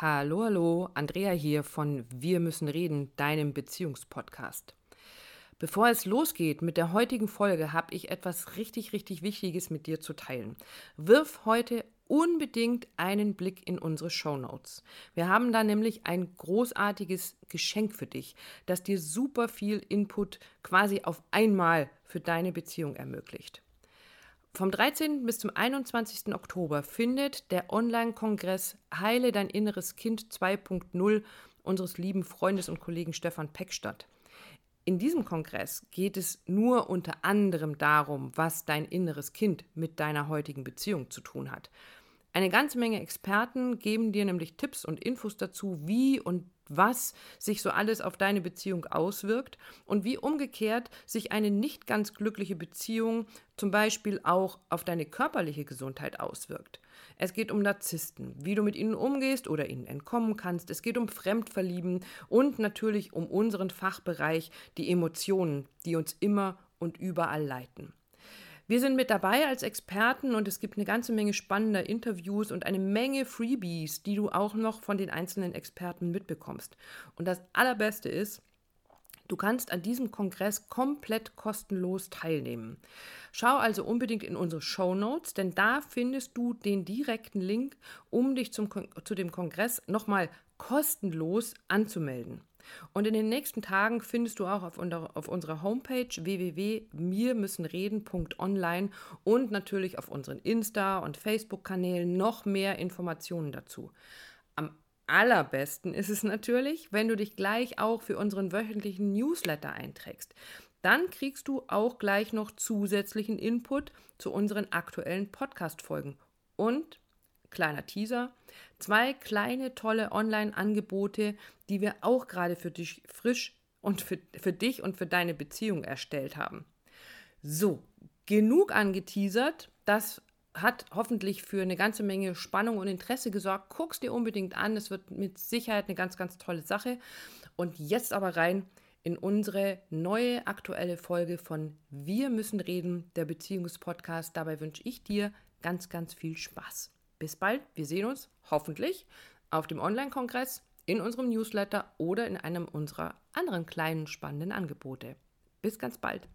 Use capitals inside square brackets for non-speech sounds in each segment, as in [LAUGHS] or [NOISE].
Hallo, hallo, Andrea hier von Wir müssen reden, deinem Beziehungspodcast. Bevor es losgeht mit der heutigen Folge, habe ich etwas richtig, richtig Wichtiges mit dir zu teilen. Wirf heute unbedingt einen Blick in unsere Show Notes. Wir haben da nämlich ein großartiges Geschenk für dich, das dir super viel Input quasi auf einmal für deine Beziehung ermöglicht. Vom 13. bis zum 21. Oktober findet der Online-Kongress Heile dein inneres Kind 2.0 unseres lieben Freundes und Kollegen Stefan Peck statt. In diesem Kongress geht es nur unter anderem darum, was dein inneres Kind mit deiner heutigen Beziehung zu tun hat. Eine ganze Menge Experten geben dir nämlich Tipps und Infos dazu, wie und was sich so alles auf deine Beziehung auswirkt und wie umgekehrt sich eine nicht ganz glückliche Beziehung zum Beispiel auch auf deine körperliche Gesundheit auswirkt. Es geht um Narzissten, wie du mit ihnen umgehst oder ihnen entkommen kannst. Es geht um Fremdverlieben und natürlich um unseren Fachbereich, die Emotionen, die uns immer und überall leiten. Wir sind mit dabei als Experten und es gibt eine ganze Menge spannender Interviews und eine Menge Freebies, die du auch noch von den einzelnen Experten mitbekommst. Und das Allerbeste ist, Du kannst an diesem Kongress komplett kostenlos teilnehmen. Schau also unbedingt in unsere Show Notes, denn da findest du den direkten Link, um dich zum, zu dem Kongress nochmal kostenlos anzumelden. Und in den nächsten Tagen findest du auch auf, auf unserer Homepage www.mirmüssenreden.online und natürlich auf unseren Insta- und Facebook-Kanälen noch mehr Informationen dazu. Am allerbesten ist es natürlich, wenn du dich gleich auch für unseren wöchentlichen Newsletter einträgst. Dann kriegst du auch gleich noch zusätzlichen Input zu unseren aktuellen Podcast-Folgen. Und kleiner Teaser, zwei kleine tolle Online-Angebote, die wir auch gerade für dich frisch und für, für dich und für deine Beziehung erstellt haben. So, genug angeteasert. Das hat hoffentlich für eine ganze Menge Spannung und Interesse gesorgt. Guck's dir unbedingt an. Es wird mit Sicherheit eine ganz, ganz tolle Sache. Und jetzt aber rein in unsere neue aktuelle Folge von Wir müssen reden, der Beziehungspodcast. Dabei wünsche ich dir ganz, ganz viel Spaß. Bis bald, wir sehen uns hoffentlich auf dem Online-Kongress, in unserem Newsletter oder in einem unserer anderen kleinen spannenden Angebote. Bis ganz bald.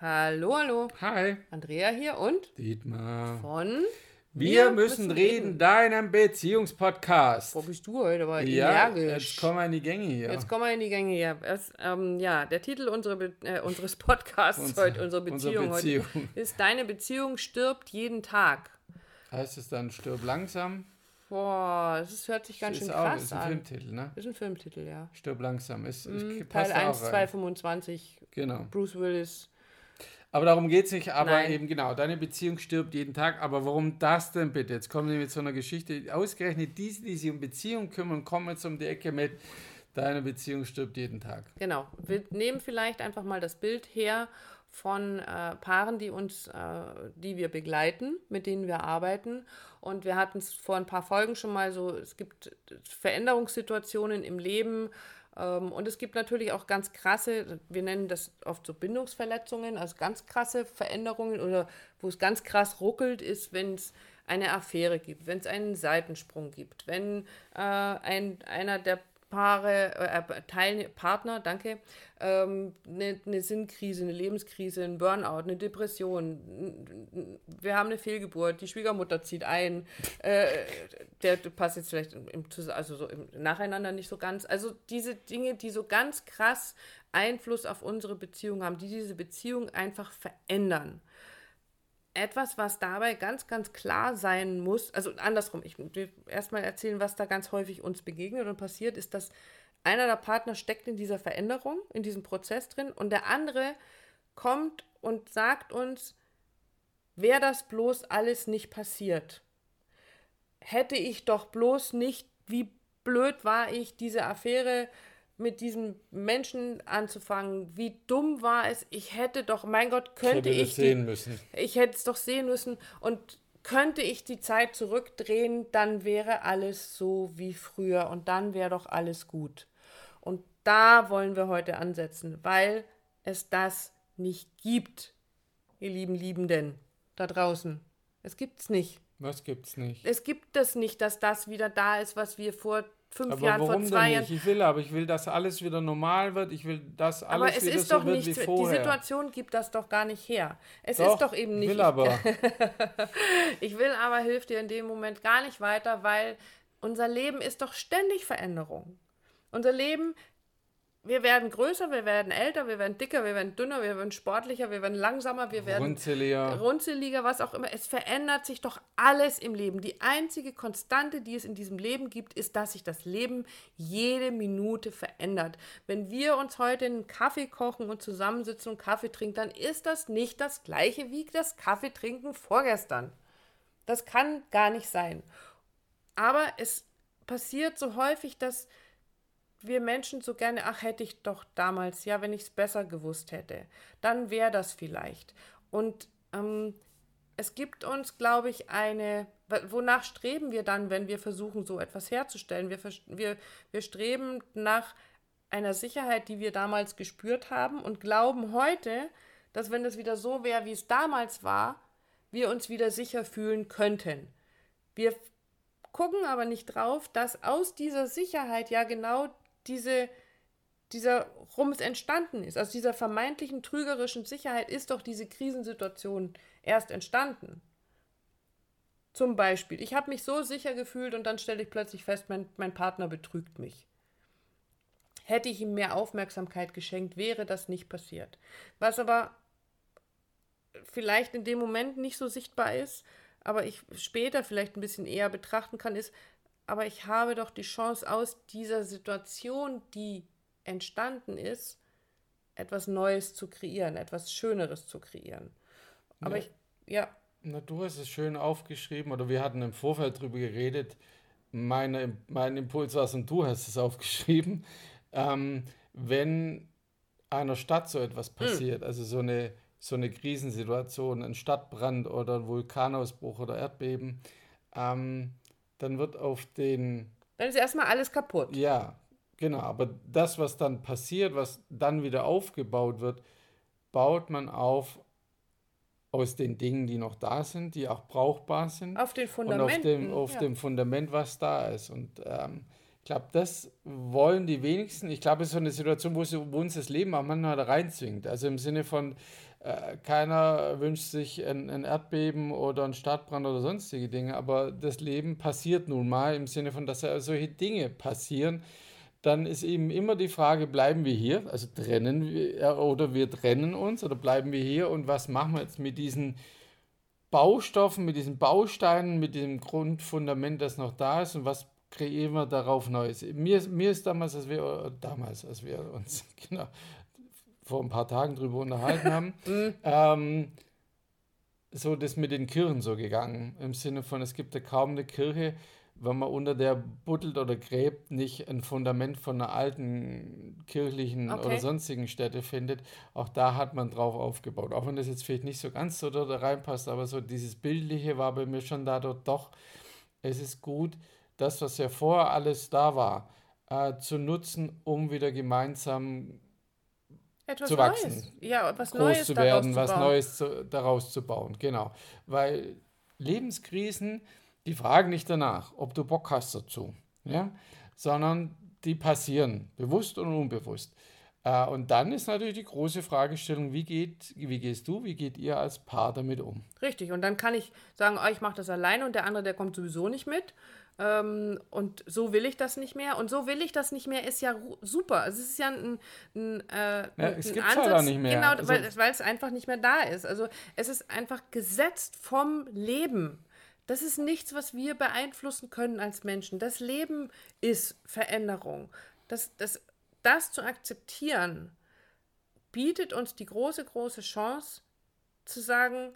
Hallo, hallo. Hi. Andrea hier und Dietmar. Von Wir, müssen, reden, deinem Beziehungspodcast. Wo bist du heute? Aber Ja, energisch. jetzt kommen wir in die Gänge hier. Jetzt kommen wir in die Gänge hier. Es, ähm, ja, der Titel unserer Be äh, unseres Podcasts Unsere- heute, unsere Beziehung, unsere Beziehung. heute, ist Deine Beziehung stirbt jeden Tag. Heißt es dann Stirb langsam? Boah, das hört sich ganz ist schön auch, krass ist ein an. Filmtitel, ne? Ist ein Filmtitel, ja. Stirb langsam. Ist, ist, Teil passt 1, auch 2, rein. 25, Genau. Bruce Willis. Aber darum geht es nicht. Aber Nein. eben genau, deine Beziehung stirbt jeden Tag. Aber warum das denn bitte? Jetzt kommen wir mit so einer Geschichte. Ausgerechnet diese, die sich um Beziehung kümmern, kommen jetzt um die Ecke mit deine Beziehung stirbt jeden Tag. Genau. Wir nehmen vielleicht einfach mal das Bild her von äh, Paaren, die uns, äh, die wir begleiten, mit denen wir arbeiten. Und wir hatten es vor ein paar Folgen schon mal so, es gibt Veränderungssituationen im Leben. Ähm, und es gibt natürlich auch ganz krasse, wir nennen das oft so Bindungsverletzungen, also ganz krasse Veränderungen oder wo es ganz krass ruckelt, ist, wenn es eine Affäre gibt, wenn es einen Seitensprung gibt, wenn äh, ein, einer der Paare, äh, Teilne Partner, danke, ähm, eine, eine Sinnkrise, eine Lebenskrise, ein Burnout, eine Depression, wir haben eine Fehlgeburt, die Schwiegermutter zieht ein, äh, der passt jetzt vielleicht im, also so im Nacheinander nicht so ganz. Also diese Dinge, die so ganz krass Einfluss auf unsere Beziehung haben, die diese Beziehung einfach verändern etwas, was dabei ganz, ganz klar sein muss, also andersrum, ich will erstmal erzählen, was da ganz häufig uns begegnet und passiert, ist, dass einer der Partner steckt in dieser Veränderung, in diesem Prozess drin und der andere kommt und sagt uns, wäre das bloß alles nicht passiert, hätte ich doch bloß nicht, wie blöd war ich, diese Affäre mit diesem Menschen anzufangen, wie dumm war es, ich hätte doch, mein Gott, könnte Hätte das ich die, sehen müssen. ich hätte es doch sehen müssen und könnte ich die Zeit zurückdrehen, dann wäre alles so wie früher und dann wäre doch alles gut. Und da wollen wir heute ansetzen, weil es das nicht gibt, ihr lieben Liebenden da draußen. Es gibt's nicht. Was gibt's nicht? Es gibt das nicht, dass das wieder da ist, was wir vor fünf aber Jahren, warum vor zwei denn Jahren. nicht? Ich will aber, ich will, dass alles wieder normal wird. Ich will, dass alles Aber es wieder ist so doch wird nicht, wie die vorher. Situation gibt das doch gar nicht her. Es Doch, ist doch eben nicht. will aber. [LAUGHS] Ich will aber, hilft dir in dem Moment gar nicht weiter, weil unser Leben ist doch ständig Veränderung. Unser Leben, wir werden größer, wir werden älter, wir werden dicker, wir werden dünner, wir werden sportlicher, wir werden langsamer, wir werden Runzeliger. runzeliger, was auch immer. Es verändert sich doch alles im Leben. Die einzige Konstante, die es in diesem Leben gibt, ist, dass sich das Leben jede Minute verändert. Wenn wir uns heute einen Kaffee kochen und zusammensitzen und Kaffee trinken, dann ist das nicht das gleiche wie das Kaffeetrinken vorgestern. Das kann gar nicht sein. Aber es passiert so häufig, dass wir Menschen so gerne, ach hätte ich doch damals, ja, wenn ich es besser gewusst hätte, dann wäre das vielleicht. Und ähm, es gibt uns, glaube ich, eine, wonach streben wir dann, wenn wir versuchen, so etwas herzustellen? Wir, wir, wir streben nach einer Sicherheit, die wir damals gespürt haben und glauben heute, dass wenn es wieder so wäre, wie es damals war, wir uns wieder sicher fühlen könnten. Wir gucken aber nicht drauf, dass aus dieser Sicherheit ja genau diese, dieser Rums entstanden ist. Aus dieser vermeintlichen trügerischen Sicherheit ist doch diese Krisensituation erst entstanden. Zum Beispiel, ich habe mich so sicher gefühlt und dann stelle ich plötzlich fest, mein, mein Partner betrügt mich. Hätte ich ihm mehr Aufmerksamkeit geschenkt, wäre das nicht passiert. Was aber vielleicht in dem Moment nicht so sichtbar ist, aber ich später vielleicht ein bisschen eher betrachten kann, ist, aber ich habe doch die Chance aus dieser Situation, die entstanden ist, etwas Neues zu kreieren, etwas Schöneres zu kreieren. Aber Ja. ich, ja, Na, du hast es schön aufgeschrieben oder wir hatten im Vorfeld drüber geredet. Meine, mein Impuls war es und du hast es aufgeschrieben. Ähm, wenn einer Stadt so etwas Hm. passiert, also so eine, so eine Krisensituation, ein Stadtbrand oder ein Vulkanausbruch oder Erdbeben, ähm, dann wird auf den dann ist erstmal alles kaputt. Ja, genau. Aber das, was dann passiert, was dann wieder aufgebaut wird, baut man auf aus den Dingen, die noch da sind, die auch brauchbar sind. Auf den und auf Fundamenten. dem, auf ja. dem Fundament, was da ist. Und ähm, ich glaube, das wollen die wenigsten. Ich glaube, es ist so eine Situation, wo, sie, wo uns das Leben auch manchmal da reinzwingt. Also im Sinne von, äh, keiner wünscht sich ein, ein Erdbeben oder einen Stadtbrand oder sonstige Dinge, aber das Leben passiert nun mal im Sinne von, dass solche Dinge passieren. Dann ist eben immer die Frage, bleiben wir hier, also trennen wir äh, oder wir trennen uns oder bleiben wir hier und was machen wir jetzt mit diesen Baustoffen, mit diesen Bausteinen, mit dem Grundfundament, das noch da ist und was kreieren wir darauf Neues. Mir, ist- mir ist damals, als wir, äh, damals, als wir uns [LAUGHS] genau, vor ein paar Tagen drüber unterhalten haben, [LAUGHS] ähm, so das mit den Kirchen so gegangen. Im Sinne von, es gibt ja kaum eine Kirche, wenn man unter der buddelt oder gräbt, nicht ein Fundament von einer alten kirchlichen Okay. oder sonstigen Stätte findet. Auch da hat man drauf aufgebaut. Auch wenn das jetzt vielleicht nicht so ganz so da reinpasst, aber so dieses Bildliche war bei mir schon da dort doch. Es ist gut, das, was ja vorher alles da war, äh, zu nutzen, um wieder gemeinsam Etwas zu wachsen, Neues. Ja, groß Neues zu werden, was. Neues zu, daraus zu bauen. Genau. Weil Lebenskrisen, die fragen nicht danach, ob du Bock hast dazu, ja? sondern die passieren, bewusst und unbewusst. Äh, und dann ist natürlich die große Fragestellung, wie, geht, wie gehst du, wie geht ihr als Paar damit um? Richtig, und dann kann ich sagen, oh, ich mache das alleine und der andere, der kommt sowieso nicht mit. Ähm, und so will ich das nicht mehr. Und so will ich das nicht mehr, ist ja super. Es ist ja ein, ein, äh, es ein gibt's halt auch nicht mehr. Genau, Also- weil, es- weil es einfach nicht mehr da ist. Also es ist einfach gesetzt vom Leben. Das ist nichts, was wir beeinflussen können als Menschen. Das Leben ist Veränderung. Das, das, das zu akzeptieren, bietet uns die große, große Chance zu sagen,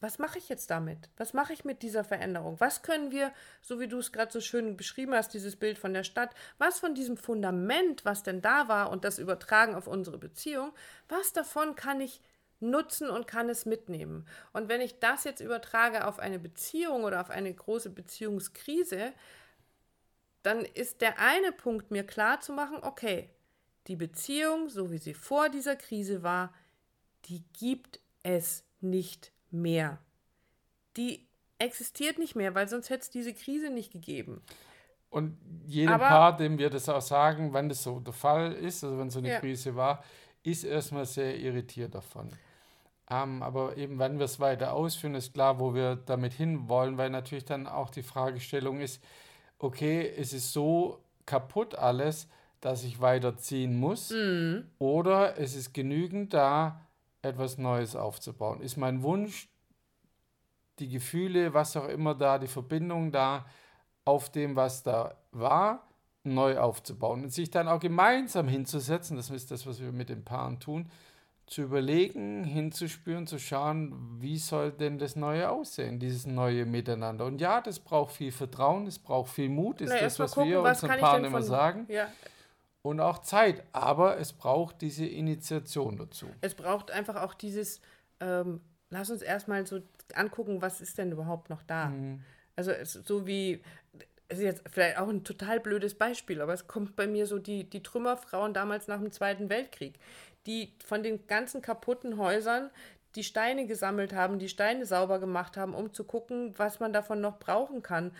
was mache ich jetzt damit? Was mache ich mit dieser Veränderung? Was können wir, so wie du es gerade so schön beschrieben hast, dieses Bild von der Stadt, was von diesem Fundament, was denn da war und das übertragen auf unsere Beziehung, was davon kann ich nutzen und kann es mitnehmen? Und wenn ich das jetzt übertrage auf eine Beziehung oder auf eine große Beziehungskrise, dann ist der eine Punkt mir klar zu machen, okay, die Beziehung, so wie sie vor dieser Krise war, die gibt es nicht mehr. Die existiert nicht mehr, weil sonst hätte es diese Krise nicht gegeben. Und jedem Aber, Paar, dem wir das auch sagen, wenn das so der Fall ist, also wenn so eine ja. Krise war, ist erstmal sehr irritiert davon. Ähm, aber eben, wenn wir es weiter ausführen, ist klar, wo wir damit hinwollen, weil natürlich dann auch die Fragestellung ist, okay, es ist so kaputt alles, dass ich weiterziehen muss, mhm. oder es ist genügend da, etwas Neues aufzubauen. Ist mein Wunsch, die Gefühle, was auch immer da, die Verbindung da, auf dem, was da war, neu aufzubauen und sich dann auch gemeinsam hinzusetzen, das ist das, was wir mit den Paaren tun, zu überlegen, hinzuspüren, zu schauen, wie soll denn das Neue aussehen, dieses neue Miteinander. Und ja, das braucht viel Vertrauen, es braucht viel Mut, ist Na, das, was gucken, wir was unseren Paaren immer sagen. Ja. Und auch Zeit, aber es braucht diese Initiation dazu. Es braucht einfach auch dieses, ähm, lass uns erstmal so angucken, was ist denn überhaupt noch da. Mhm. Also so wie, es ist jetzt vielleicht auch ein total blödes Beispiel, aber es kommt bei mir so die, die Trümmerfrauen damals nach dem Zweiten Weltkrieg, die von den ganzen kaputten Häusern die Steine gesammelt haben, die Steine sauber gemacht haben, um zu gucken, was man davon noch brauchen kann,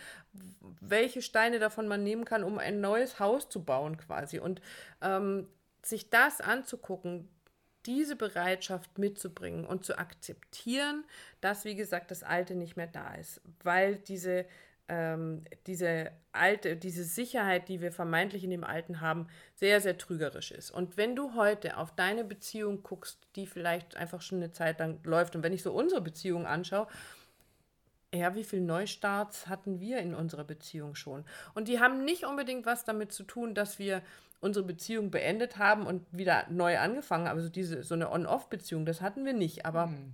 welche Steine davon man nehmen kann, um ein neues Haus zu bauen quasi. Und ähm, sich das anzugucken, diese Bereitschaft mitzubringen und zu akzeptieren, dass, wie gesagt, das Alte nicht mehr da ist, weil diese ähm, diese alte, diese Sicherheit, die wir vermeintlich in dem Alten haben, sehr, sehr trügerisch ist. Und wenn du heute auf deine Beziehung guckst, die vielleicht einfach schon eine Zeit lang läuft, und wenn ich so unsere Beziehung anschaue, ja, wie viele Neustarts hatten wir in unserer Beziehung schon? Und die haben nicht unbedingt was damit zu tun, dass wir unsere Beziehung beendet haben und wieder neu angefangen haben. Also diese, so eine On-Off-Beziehung, das hatten wir nicht. Aber mhm.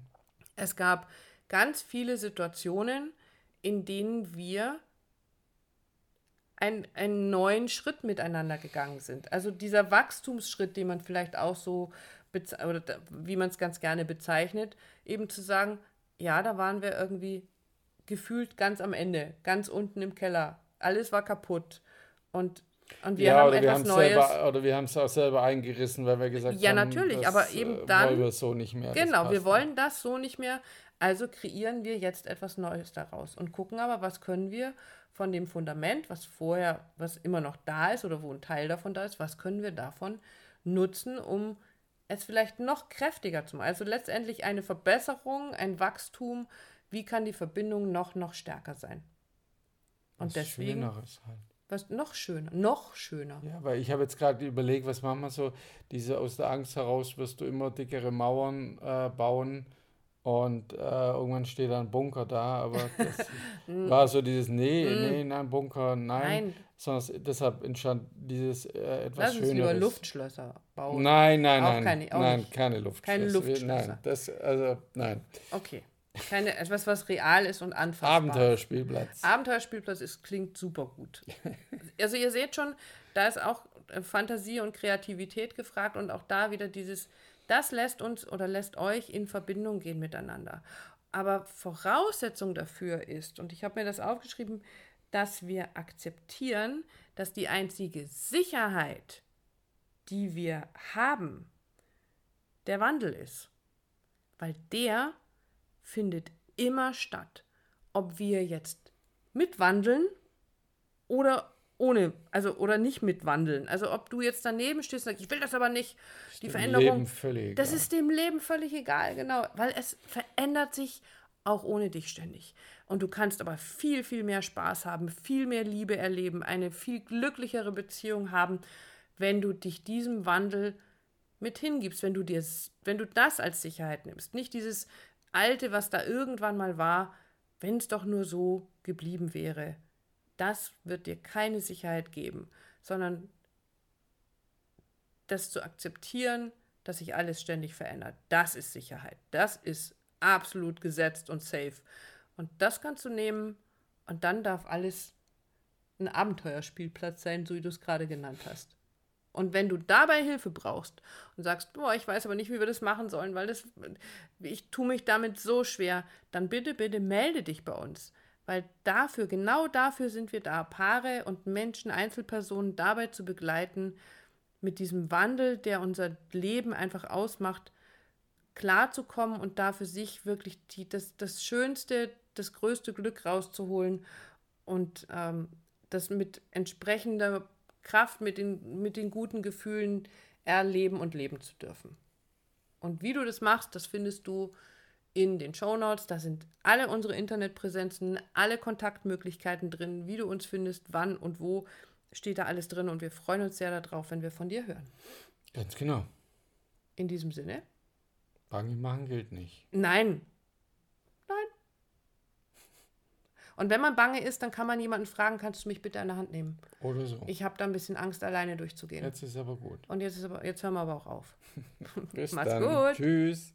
es gab ganz viele Situationen, in denen wir ein, einen neuen Schritt miteinander gegangen sind. Also dieser Wachstumsschritt, den man vielleicht auch so, oder wie man es ganz gerne bezeichnet, eben zu sagen, ja, da waren wir irgendwie gefühlt ganz am Ende, ganz unten im Keller. Alles war kaputt. Und, und wir ja, haben etwas wir Neues. Selber, oder wir haben es auch selber eingerissen, weil wir gesagt ja, haben, ja, natürlich, aber eben äh, dann. Wollen wir so nicht mehr. Genau, wir wollen das so nicht mehr. Also kreieren wir jetzt etwas Neues daraus und gucken aber, was können wir von dem Fundament, was vorher, was immer noch da ist oder wo ein Teil davon da ist, was können wir davon nutzen, um es vielleicht noch kräftiger zu machen. Also letztendlich eine Verbesserung, ein Wachstum. Wie kann die Verbindung noch, noch stärker sein? Und was deswegen. Schöneres halt. Was noch schöner, noch schöner. Ja, weil ich habe jetzt gerade überlegt, was machen wir so, diese aus der Angst heraus wirst du immer dickere Mauern äh, bauen und äh, irgendwann steht ein Bunker da, aber [LAUGHS] das war so dieses, nee, nee, nein, Bunker, nein. nein. Sondern deshalb entstand dieses äh, etwas Lass uns Schöneres. lieber Luftschlösser bauen. Nein, nein, nein. Keine, nein, nicht. keine Luftschlösser. Keine Luftschlösser. Nein, das, also, nein. Okay. Keine, etwas, was real ist und anfassbar. Abenteuerspielplatz. Abenteuerspielplatz ist, klingt super gut. [LAUGHS] also ihr seht schon, da ist auch äh, Fantasie und Kreativität gefragt und auch da wieder dieses das lässt uns oder lässt euch in Verbindung gehen miteinander. Aber Voraussetzung dafür ist, und ich habe mir das aufgeschrieben, dass wir akzeptieren, dass die einzige Sicherheit, die wir haben, der Wandel ist. Weil der findet immer statt. Ob wir jetzt mitwandeln oder ohne, also oder nicht mitwandeln. Also ob du jetzt daneben stehst und sagst, ich will das aber nicht, ist die Veränderung. Leben das ist dem Leben völlig egal, genau, weil es verändert sich auch ohne dich ständig. Und du kannst aber viel, viel mehr Spaß haben, viel mehr Liebe erleben, eine viel glücklichere Beziehung haben, wenn du dich diesem Wandel mit hingibst, wenn du dir, wenn du das als Sicherheit nimmst. Nicht dieses Alte, was da irgendwann mal war, wenn es doch nur so geblieben wäre das wird dir keine Sicherheit geben, sondern das zu akzeptieren, dass sich alles ständig verändert, das ist Sicherheit. Das ist absolut gesetzt und safe. Und das kannst du nehmen und dann darf alles ein Abenteuerspielplatz sein, so wie du es gerade genannt hast. Und wenn du dabei Hilfe brauchst und sagst, boah, ich weiß aber nicht, wie wir das machen sollen, weil das, ich tue mich damit so schwer, dann bitte, bitte melde dich bei uns. Weil dafür, genau dafür sind wir da, Paare und Menschen, Einzelpersonen dabei zu begleiten, mit diesem Wandel, der unser Leben einfach ausmacht, klarzukommen und da für sich wirklich die, das, das Schönste, das größte Glück rauszuholen und ähm, das mit entsprechender Kraft, mit den, mit den guten Gefühlen erleben und leben zu dürfen. Und wie du das machst, das findest du in den Show Notes. Da sind alle unsere Internetpräsenzen, alle Kontaktmöglichkeiten drin, wie du uns findest, wann und wo, steht da alles drin. Und wir freuen uns sehr darauf, wenn wir von dir hören. Ganz genau. In diesem Sinne. Bange machen gilt nicht. Nein. Nein. Und wenn man bange ist, dann kann man jemanden fragen, kannst du mich bitte an der Hand nehmen? Oder so. Ich habe da ein bisschen Angst, alleine durchzugehen. Jetzt ist aber gut. Und jetzt, ist aber, jetzt hören wir aber auch auf. [LAUGHS] Bis Macht's dann. gut. Tschüss.